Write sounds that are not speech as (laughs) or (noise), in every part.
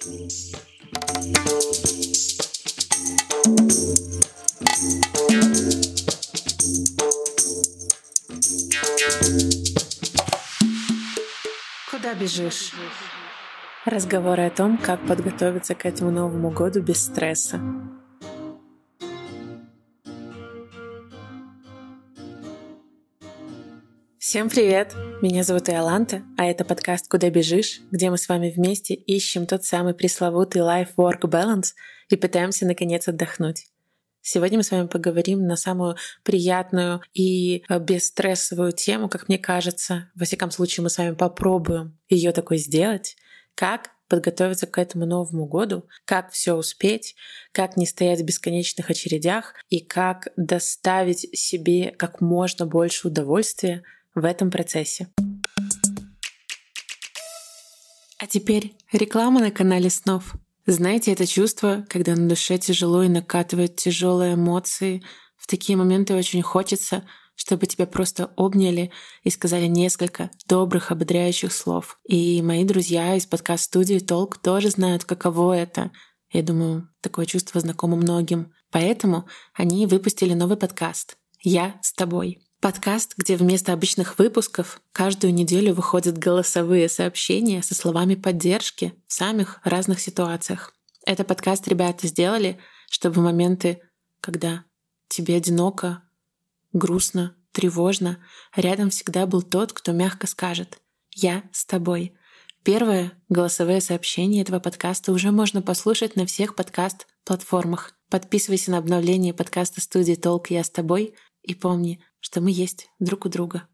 Куда бежишь? Разговоры о том, как подготовиться к этому Новому году без стресса. Всем привет! Меня зовут Иоланта, а это подкаст «Куда бежишь?», где мы с вами вместе ищем тот самый пресловутый life-work balance и пытаемся наконец отдохнуть. Сегодня мы с вами поговорим на самую приятную и э, бесстрессовую тему, как мне кажется. Во всяком случае, мы с вами попробуем ее такой сделать. Как подготовиться к этому Новому году, как все успеть, как не стоять в бесконечных очередях и как доставить себе как можно больше удовольствия в этом процессе. А теперь реклама на канале снов. Знаете это чувство, когда на душе тяжело и накатывают тяжелые эмоции? В такие моменты очень хочется, чтобы тебя просто обняли и сказали несколько добрых, ободряющих слов. И мои друзья из подкаст-студии «Толк» тоже знают, каково это. Я думаю, такое чувство знакомо многим. Поэтому они выпустили новый подкаст «Я с тобой». Подкаст, где вместо обычных выпусков каждую неделю выходят голосовые сообщения со словами поддержки в самых разных ситуациях. Это подкаст ребята сделали, чтобы в моменты, когда тебе одиноко, грустно, тревожно, рядом всегда был тот, кто мягко скажет «Я с тобой». Первое голосовое сообщение этого подкаста уже можно послушать на всех подкаст-платформах. Подписывайся на обновление подкаста студии «Толк. Я с тобой» и помни, что мы есть друг у друга.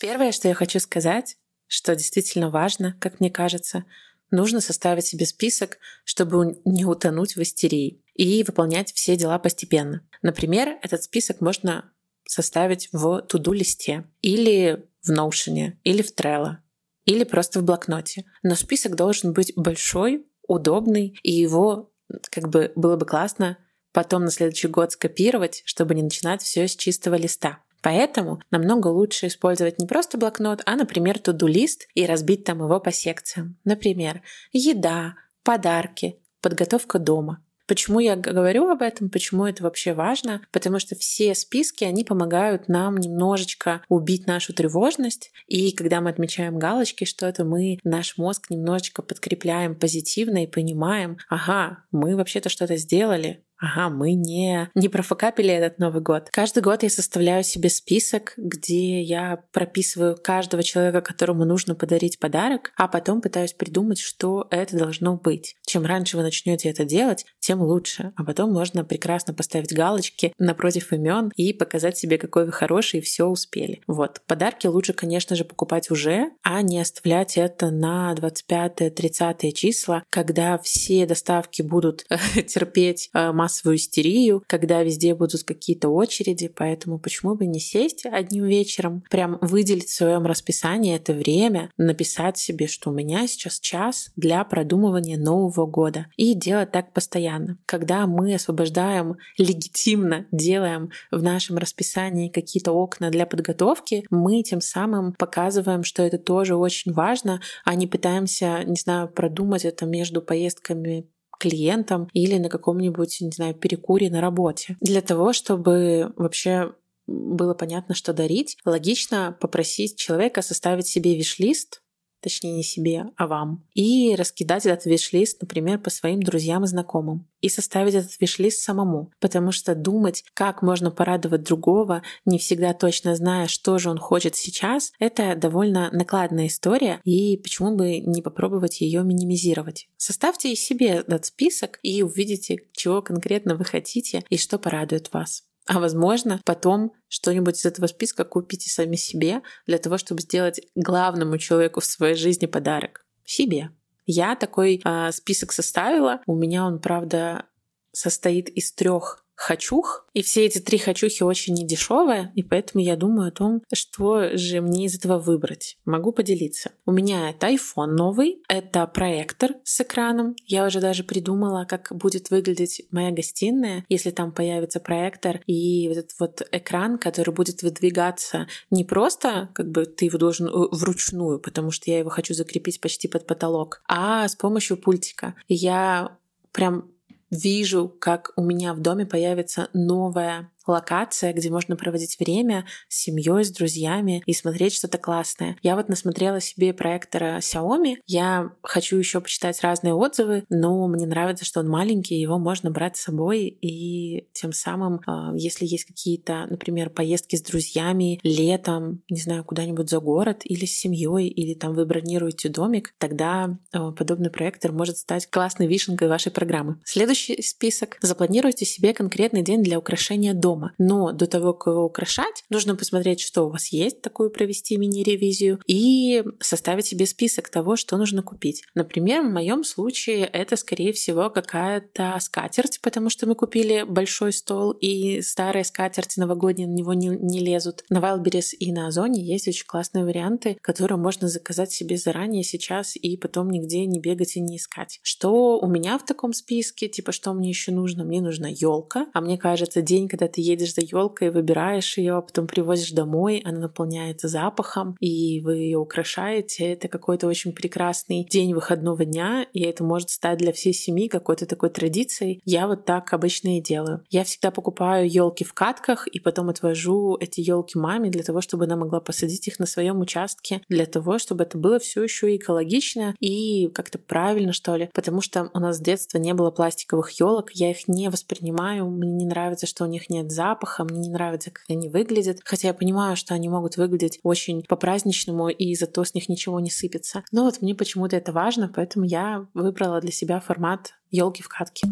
Первое, что я хочу сказать, что действительно важно, как мне кажется, нужно составить себе список, чтобы не утонуть в истерии и выполнять все дела постепенно. Например, этот список можно составить в туду-листе или в Notion, или в Trello, или просто в блокноте. Но список должен быть большой, удобный, и его как бы было бы классно потом на следующий год скопировать, чтобы не начинать все с чистого листа. Поэтому намного лучше использовать не просто блокнот, а, например, туду-лист и разбить там его по секциям. Например, еда, подарки, подготовка дома. Почему я говорю об этом, почему это вообще важно? Потому что все списки, они помогают нам немножечко убить нашу тревожность. И когда мы отмечаем галочки, что это мы наш мозг немножечко подкрепляем позитивно и понимаем, ага, мы вообще-то что-то сделали, Ага, мы не, не профокапили этот Новый год. Каждый год я составляю себе список, где я прописываю каждого человека, которому нужно подарить подарок, а потом пытаюсь придумать, что это должно быть. Чем раньше вы начнете это делать, тем лучше. А потом можно прекрасно поставить галочки напротив имен и показать себе, какой вы хороший, и все успели. Вот. Подарки лучше, конечно же, покупать уже, а не оставлять это на 25-30 числа, когда все доставки будут (laughs) терпеть массу массовую истерию, когда везде будут какие-то очереди, поэтому почему бы не сесть одним вечером, прям выделить в своем расписании это время, написать себе, что у меня сейчас час для продумывания Нового года и делать так постоянно. Когда мы освобождаем легитимно, делаем в нашем расписании какие-то окна для подготовки, мы тем самым показываем, что это тоже очень важно, а не пытаемся, не знаю, продумать это между поездками клиентам или на каком-нибудь, не знаю, перекуре на работе. Для того, чтобы вообще было понятно, что дарить, логично попросить человека составить себе виш-лист точнее не себе, а вам, и раскидать этот виш-лист, например, по своим друзьям и знакомым, и составить этот виш-лист самому, потому что думать, как можно порадовать другого, не всегда точно зная, что же он хочет сейчас, это довольно накладная история, и почему бы не попробовать ее минимизировать. Составьте себе этот список и увидите, чего конкретно вы хотите и что порадует вас. А возможно, потом что-нибудь из этого списка купите сами себе для того, чтобы сделать главному человеку в своей жизни подарок. Себе. Я такой э, список составила. У меня он, правда, состоит из трех хочух, и все эти три хочухи очень недешевые, и поэтому я думаю о том, что же мне из этого выбрать. Могу поделиться. У меня это iPhone новый, это проектор с экраном. Я уже даже придумала, как будет выглядеть моя гостиная, если там появится проектор и вот этот вот экран, который будет выдвигаться не просто, как бы ты его должен э, вручную, потому что я его хочу закрепить почти под потолок, а с помощью пультика. Я прям вижу, как у меня в доме появится новая локация, где можно проводить время с семьей, с друзьями и смотреть что-то классное. Я вот насмотрела себе проектора Xiaomi. Я хочу еще почитать разные отзывы, но мне нравится, что он маленький, его можно брать с собой и тем самым, а, если есть какие-то, например, поездки с друзьями летом, не знаю, куда-нибудь за город или с семьей, или там вы бронируете домик, тогда а, подобный проектор может стать классной вишенкой вашей программы. Следующий список. Запланируйте себе конкретный день для украшения дома дома. Но до того, как его украшать, нужно посмотреть, что у вас есть, такую провести мини-ревизию и составить себе список того, что нужно купить. Например, в моем случае это, скорее всего, какая-то скатерть, потому что мы купили большой стол, и старые скатерти новогодние на него не, не лезут. На Wildberries и на Озоне есть очень классные варианты, которые можно заказать себе заранее сейчас и потом нигде не бегать и не искать. Что у меня в таком списке? Типа, что мне еще нужно? Мне нужна елка, а мне кажется, день, когда ты едешь за елкой, выбираешь ее, а потом привозишь домой, она наполняется запахом, и вы ее украшаете. Это какой-то очень прекрасный день выходного дня, и это может стать для всей семьи какой-то такой традицией. Я вот так обычно и делаю. Я всегда покупаю елки в катках и потом отвожу эти елки маме для того, чтобы она могла посадить их на своем участке, для того, чтобы это было все еще экологично и как-то правильно, что ли. Потому что у нас с детства не было пластиковых елок, я их не воспринимаю, мне не нравится, что у них нет запаха, мне не нравится, как они выглядят. Хотя я понимаю, что они могут выглядеть очень по-праздничному, и зато с них ничего не сыпется. Но вот мне почему-то это важно, поэтому я выбрала для себя формат елки в катке.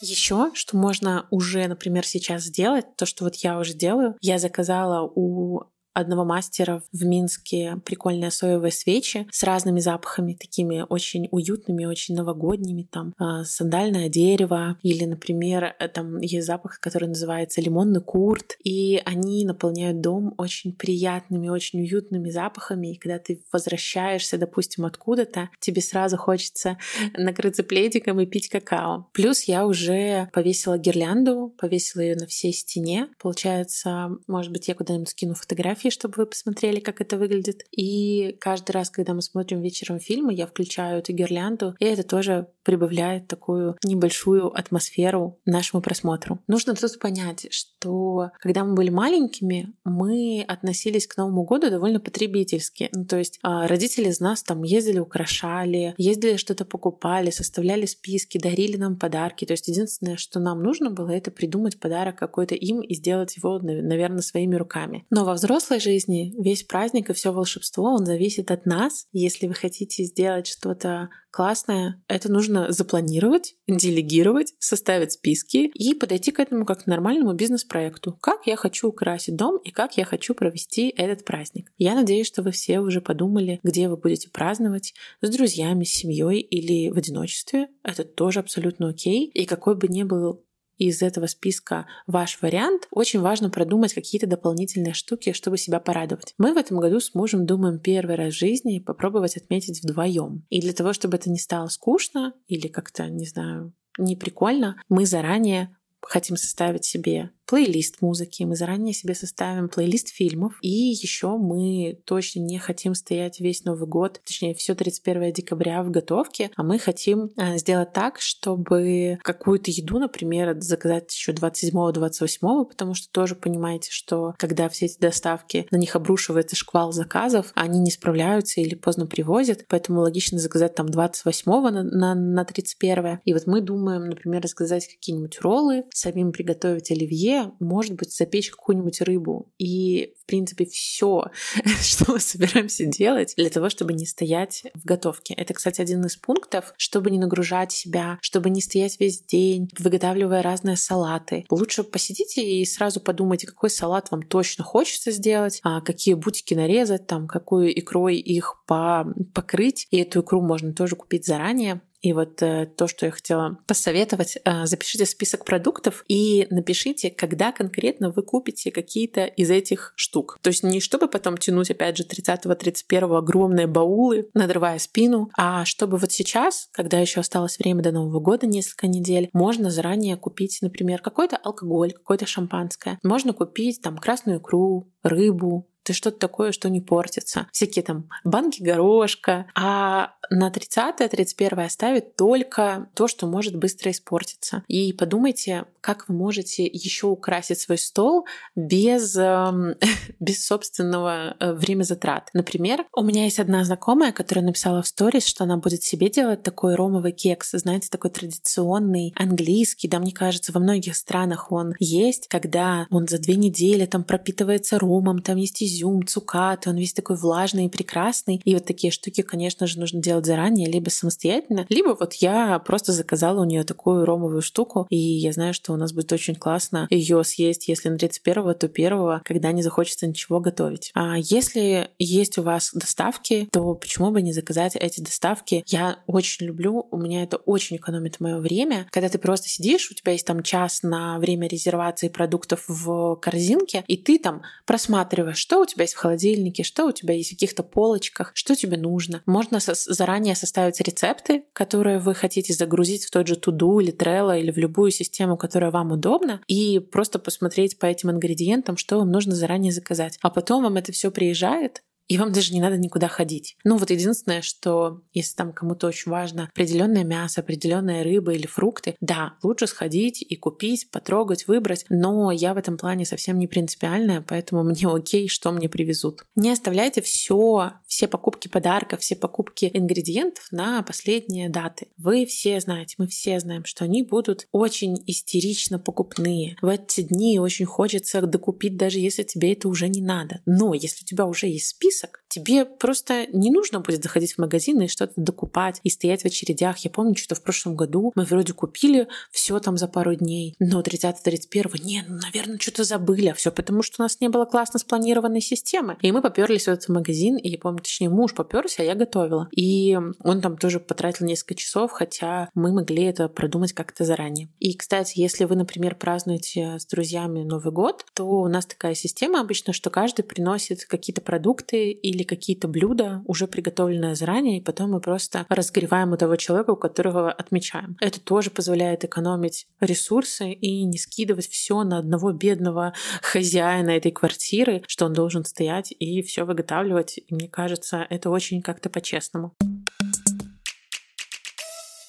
Еще, что можно уже, например, сейчас сделать, то, что вот я уже делаю, я заказала у одного мастера в Минске прикольные соевые свечи с разными запахами, такими очень уютными, очень новогодними, там а, сандальное дерево или, например, э, там есть запах, который называется лимонный курт, и они наполняют дом очень приятными, очень уютными запахами, и когда ты возвращаешься, допустим, откуда-то, тебе сразу хочется (laughs) накрыться пледиком и пить какао. Плюс я уже повесила гирлянду, повесила ее на всей стене. Получается, может быть, я куда-нибудь скину фотографии фотографии, чтобы вы посмотрели, как это выглядит. И каждый раз, когда мы смотрим вечером фильмы, я включаю эту гирлянду, и это тоже прибавляет такую небольшую атмосферу нашему просмотру. Нужно тут понять, что когда мы были маленькими, мы относились к Новому году довольно потребительски. Ну, то есть а, родители из нас там ездили, украшали, ездили что-то покупали, составляли списки, дарили нам подарки. То есть единственное, что нам нужно было, это придумать подарок какой-то им и сделать его, наверное, своими руками. Но во взрослой жизни весь праздник и все волшебство, он зависит от нас. Если вы хотите сделать что-то классное, это нужно запланировать, делегировать, составить списки и подойти к этому как к нормальному бизнес-проекту. Как я хочу украсить дом и как я хочу провести этот праздник. Я надеюсь, что вы все уже подумали, где вы будете праздновать, с друзьями, с семьей или в одиночестве. Это тоже абсолютно окей. И какой бы ни был из этого списка ваш вариант, очень важно продумать какие-то дополнительные штуки, чтобы себя порадовать. Мы в этом году с мужем думаем первый раз в жизни попробовать отметить вдвоем. И для того, чтобы это не стало скучно или как-то, не знаю, не прикольно, мы заранее хотим составить себе плейлист музыки, мы заранее себе составим плейлист фильмов, и еще мы точно не хотим стоять весь Новый год, точнее, все 31 декабря в готовке, а мы хотим э, сделать так, чтобы какую-то еду, например, заказать еще 27-28, потому что тоже понимаете, что когда все эти доставки, на них обрушивается шквал заказов, они не справляются или поздно привозят, поэтому логично заказать там 28 на, на, на 31. И вот мы думаем, например, заказать какие-нибудь роллы, самим приготовить оливье, может быть, запечь какую-нибудь рыбу. И, в принципе, все, (laughs) что мы собираемся делать для того, чтобы не стоять в готовке. Это, кстати, один из пунктов, чтобы не нагружать себя, чтобы не стоять весь день, выготавливая разные салаты. Лучше посидите и сразу подумайте, какой салат вам точно хочется сделать, а какие бутики нарезать, там, какую икрой их по покрыть. И эту икру можно тоже купить заранее И вот э, то, что я хотела посоветовать, э, запишите список продуктов и напишите, когда конкретно вы купите какие-то из этих штук. То есть не чтобы потом тянуть, опять же, 30-31 огромные баулы, надрывая спину, а чтобы вот сейчас, когда еще осталось время до Нового года, несколько недель, можно заранее купить, например, какой-то алкоголь, какое-то шампанское. Можно купить там красную икру, рыбу, ты что-то такое, что не портится. Всякие там банки горошка. А на 30-31 оставить только то, что может быстро испортиться. И подумайте, как вы можете еще украсить свой стол без, э, (laughs) без собственного э, время затрат. Например, у меня есть одна знакомая, которая написала в сторис, что она будет себе делать такой ромовый кекс, знаете, такой традиционный, английский, да, мне кажется, во многих странах он есть, когда он за две недели там пропитывается ромом, там есть изюм, цукаты, он весь такой влажный и прекрасный. И вот такие штуки, конечно же, нужно делать заранее, либо самостоятельно, либо вот я просто заказала у нее такую ромовую штуку, и я знаю, что у нас будет очень классно ее съесть, если на 31 то 1 когда не захочется ничего готовить. А если есть у вас доставки, то почему бы не заказать эти доставки? Я очень люблю, у меня это очень экономит мое время, когда ты просто сидишь, у тебя есть там час на время резервации продуктов в корзинке, и ты там просматриваешь, что у тебя есть в холодильнике, что у тебя есть в каких-то полочках, что тебе нужно. Можно заранее составить рецепты, которые вы хотите загрузить в тот же Туду или Trello или в любую систему, которая вам удобна, и просто посмотреть по этим ингредиентам, что вам нужно заранее заказать. А потом вам это все приезжает, и вам даже не надо никуда ходить. Ну вот единственное, что если там кому-то очень важно определенное мясо, определенная рыба или фрукты, да, лучше сходить и купить, потрогать, выбрать, но я в этом плане совсем не принципиальная, поэтому (laughs) мне окей, что мне привезут. Не оставляйте все, все покупки подарков, все покупки ингредиентов на последние даты. Вы все знаете, мы все знаем, что они будут очень истерично покупные. В эти дни очень хочется докупить, даже если тебе это уже не надо. Но если у тебя уже есть список, список. Тебе просто не нужно будет заходить в магазин и что-то докупать и стоять в очередях. Я помню, что в прошлом году мы вроде купили все там за пару дней, но 30-31 не, ну, наверное, что-то забыли, а все потому, что у нас не было классно спланированной системы. И мы поперлись в этот магазин, и я помню, точнее, муж поперся, а я готовила. И он там тоже потратил несколько часов, хотя мы могли это продумать как-то заранее. И, кстати, если вы, например, празднуете с друзьями Новый год, то у нас такая система обычно, что каждый приносит какие-то продукты или какие-то блюда, уже приготовленные заранее, и потом мы просто разогреваем у того человека, у которого отмечаем. Это тоже позволяет экономить ресурсы и не скидывать все на одного бедного хозяина этой квартиры, что он должен стоять и все выготавливать. И мне кажется, это очень как-то по-честному.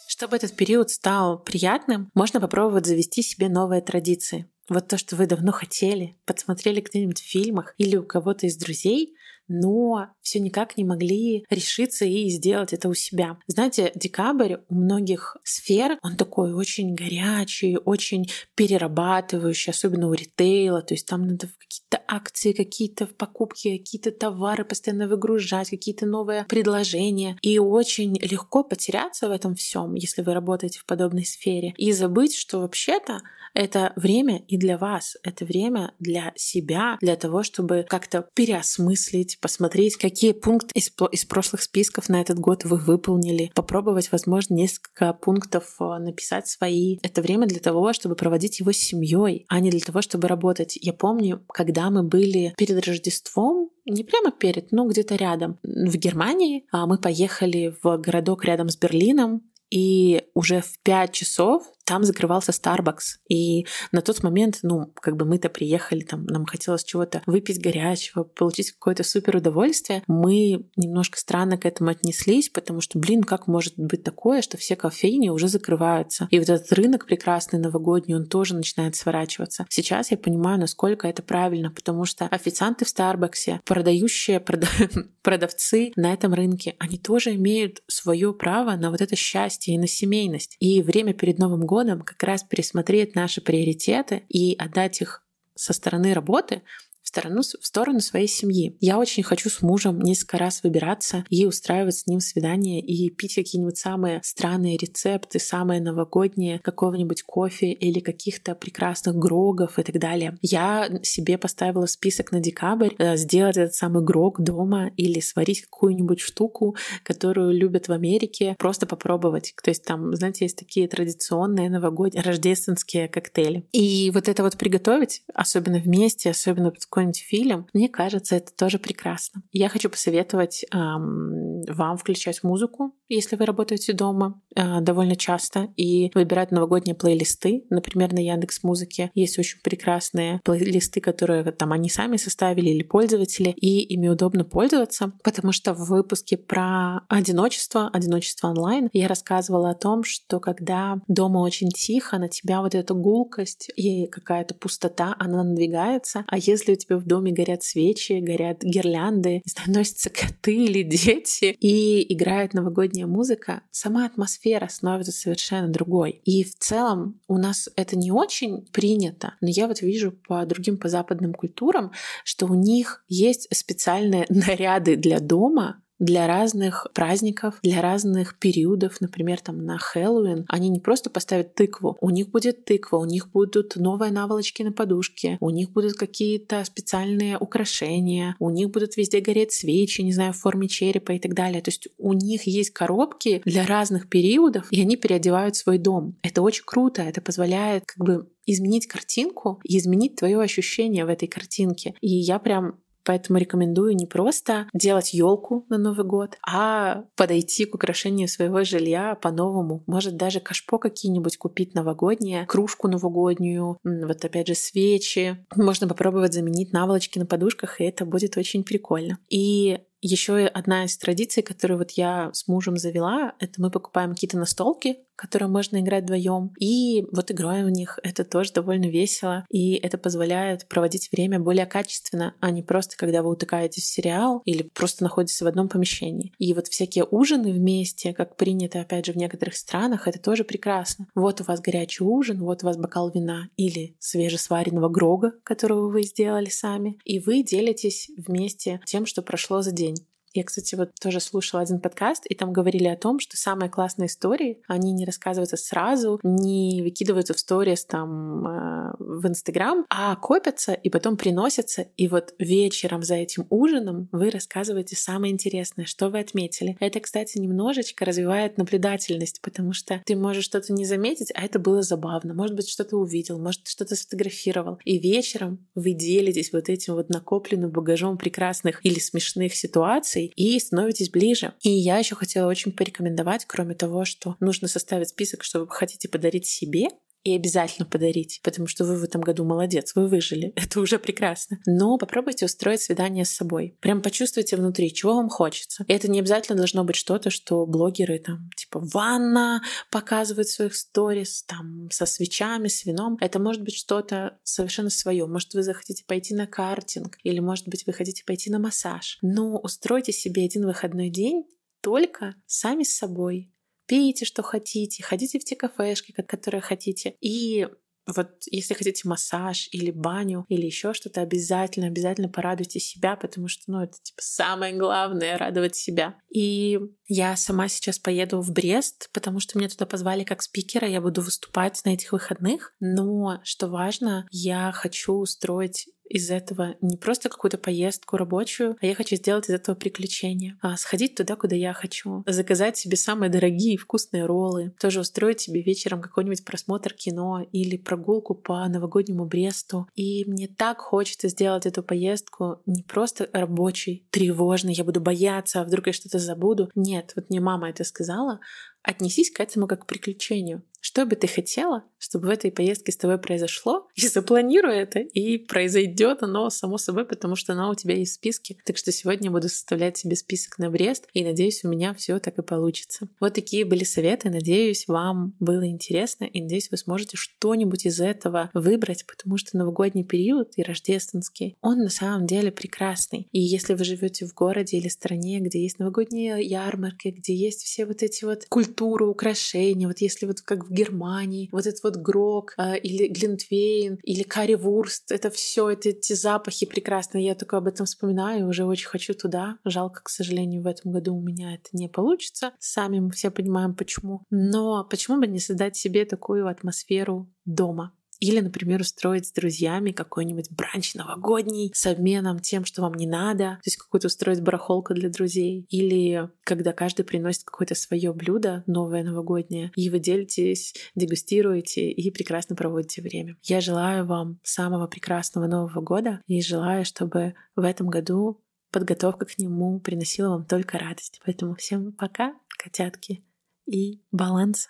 Чтобы этот период стал приятным, можно попробовать завести себе новые традиции. Вот то, что вы давно хотели, подсмотрели где-нибудь в фильмах или у кого-то из друзей, но все никак не могли решиться и сделать это у себя. Знаете, декабрь у многих сфер, он такой очень горячий, очень перерабатывающий, особенно у ритейла, то есть там надо какие-то акции, какие-то покупки, какие-то товары постоянно выгружать, какие-то новые предложения. И очень легко потеряться в этом всем, если вы работаете в подобной сфере, и забыть, что вообще-то это время и для вас, это время для себя, для того, чтобы как-то переосмыслить, посмотреть, какие пункты из, из прошлых списков на этот год вы выполнили, попробовать, возможно, несколько пунктов э, написать свои. Это время для того, чтобы проводить его с семьей, а не для того, чтобы работать. Я помню, когда мы были перед Рождеством, не прямо перед, но где-то рядом. В Германии а мы поехали в городок рядом с Берлином, и уже в 5 часов там закрывался Starbucks. И на тот момент, ну, как бы мы-то приехали, там, нам хотелось чего-то выпить горячего, получить какое-то супер удовольствие. Мы немножко странно к этому отнеслись, потому что, блин, как может быть такое, что все кофейни уже закрываются. И вот этот рынок прекрасный новогодний, он тоже начинает сворачиваться. Сейчас я понимаю, насколько это правильно, потому что официанты в Старбаксе, продающие прода... (laughs) продавцы на этом рынке, они тоже имеют свое право на вот это счастье и на семейность. И время перед Новым годом как раз пересмотреть наши приоритеты и отдать их со стороны работы в сторону, в сторону своей семьи. Я очень хочу с мужем несколько раз выбираться и устраивать с ним свидание и пить какие-нибудь самые странные рецепты, самые новогодние, какого-нибудь кофе или каких-то прекрасных грогов и так далее. Я себе поставила список на декабрь э, сделать этот самый грог дома или сварить какую-нибудь штуку, которую любят в Америке, просто попробовать. То есть там, знаете, есть такие традиционные новогодние, рождественские коктейли. И вот это вот приготовить, особенно вместе, особенно какой-нибудь фильм, мне кажется, это тоже прекрасно. Я хочу посоветовать эм, вам включать музыку, если вы работаете дома э, довольно часто, и выбирать новогодние плейлисты. Например, на Яндекс Музыке есть очень прекрасные плейлисты, которые там они сами составили или пользователи, и ими удобно пользоваться, потому что в выпуске про одиночество, одиночество онлайн, я рассказывала о том, что когда дома очень тихо, на тебя вот эта гулкость и какая-то пустота, она надвигается, а если у тебя в доме горят свечи, горят гирлянды, (laughs) носятся коты или дети, и играет новогодняя музыка, сама атмосфера становится совершенно другой. И в целом у нас это не очень принято, но я вот вижу по другим, по западным культурам, что у них есть специальные (laughs) наряды для дома, для разных праздников, для разных периодов. Например, там на Хэллоуин они не просто поставят тыкву, у них будет тыква, у них будут новые наволочки на подушке, у них будут какие-то специальные украшения, у них будут везде гореть свечи, не знаю, в форме черепа и так далее. То есть у них есть коробки для разных периодов, и они переодевают свой дом. Это очень круто, это позволяет как бы изменить картинку и изменить твое ощущение в этой картинке. И я прям Поэтому рекомендую не просто делать елку на Новый год, а подойти к украшению своего жилья по-новому. Может даже кашпо какие-нибудь купить новогодние, кружку новогоднюю, вот опять же свечи. Можно попробовать заменить наволочки на подушках, и это будет очень прикольно. И еще одна из традиций, которую вот я с мужем завела, это мы покупаем какие-то настолки, которые можно играть вдвоем, и вот играем в них. Это тоже довольно весело, и это позволяет проводить время более качественно, а не просто когда вы утыкаетесь в сериал или просто находитесь в одном помещении. И вот всякие ужины вместе, как принято, опять же, в некоторых странах, это тоже прекрасно. Вот у вас горячий ужин, вот у вас бокал вина или свежесваренного грога, которого вы сделали сами, и вы делитесь вместе тем, что прошло за день. Я, кстати, вот тоже слушала один подкаст, и там говорили о том, что самые классные истории, они не рассказываются сразу, не выкидываются в сторис там э, в Инстаграм, а копятся и потом приносятся. И вот вечером за этим ужином вы рассказываете самое интересное, что вы отметили. Это, кстати, немножечко развивает наблюдательность, потому что ты можешь что-то не заметить, а это было забавно. Может быть, что-то увидел, может, что-то сфотографировал. И вечером вы делитесь вот этим вот накопленным багажом прекрасных или смешных ситуаций, и становитесь ближе. И я еще хотела очень порекомендовать, кроме того, что нужно составить список, что вы хотите подарить себе, и обязательно подарить, потому что вы в этом году молодец, вы выжили, (laughs) это уже прекрасно. Но попробуйте устроить свидание с собой. Прям почувствуйте внутри, чего вам хочется. И это не обязательно должно быть что-то, что блогеры там, типа, ванна показывают в своих сторис, там, со свечами, с вином. Это может быть что-то совершенно свое. Может, вы захотите пойти на картинг, или, может быть, вы хотите пойти на массаж. Но устройте себе один выходной день только сами с собой, пейте, что хотите, ходите в те кафешки, которые хотите. И вот если хотите массаж или баню или еще что-то, обязательно, обязательно порадуйте себя, потому что, ну, это типа самое главное — радовать себя. И я сама сейчас поеду в Брест, потому что меня туда позвали как спикера, я буду выступать на этих выходных. Но, что важно, я хочу устроить из этого не просто какую-то поездку рабочую, а я хочу сделать из этого приключение. А сходить туда, куда я хочу. Заказать себе самые дорогие и вкусные роллы. Тоже устроить себе вечером какой-нибудь просмотр кино или прогулку по новогоднему Бресту. И мне так хочется сделать эту поездку не просто рабочей, тревожной, я буду бояться, а вдруг я что-то забуду. Нет, вот мне мама это сказала, отнесись к этому как к приключению. Что бы ты хотела, чтобы в этой поездке с тобой произошло? (laughs) И запланируй это, и произойдет оно само собой, потому что оно у тебя есть в списке. Так что сегодня буду составлять себе список на Брест, и надеюсь, у меня все так и получится. Вот такие были советы. Надеюсь, вам было интересно, и надеюсь, вы сможете что-нибудь из этого выбрать, потому что новогодний период и рождественский, он на самом деле прекрасный. И если вы живете в городе или стране, где есть новогодние ярмарки, где есть все вот эти вот культурные культуру, украшения. Вот если вот как в Германии, вот этот вот грок э, или глинтвейн или карри-вурст, это все, это эти запахи прекрасные. Я только об этом вспоминаю, уже очень хочу туда. Жалко, к сожалению, в этом году у меня это не получится. Сами мы все понимаем, почему. Но почему бы не создать себе такую атмосферу дома? Или, например, устроить с друзьями какой-нибудь бранч новогодний с обменом тем, что вам не надо. То есть какую-то устроить барахолку для друзей. Или когда каждый приносит какое-то свое блюдо новое новогоднее, и вы делитесь, дегустируете и прекрасно проводите время. Я желаю вам самого прекрасного Нового года и желаю, чтобы в этом году подготовка к нему приносила вам только радость. Поэтому всем пока, котятки, и баланса.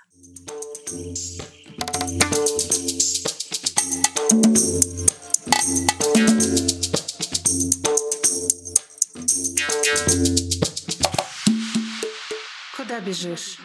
Куда бежишь?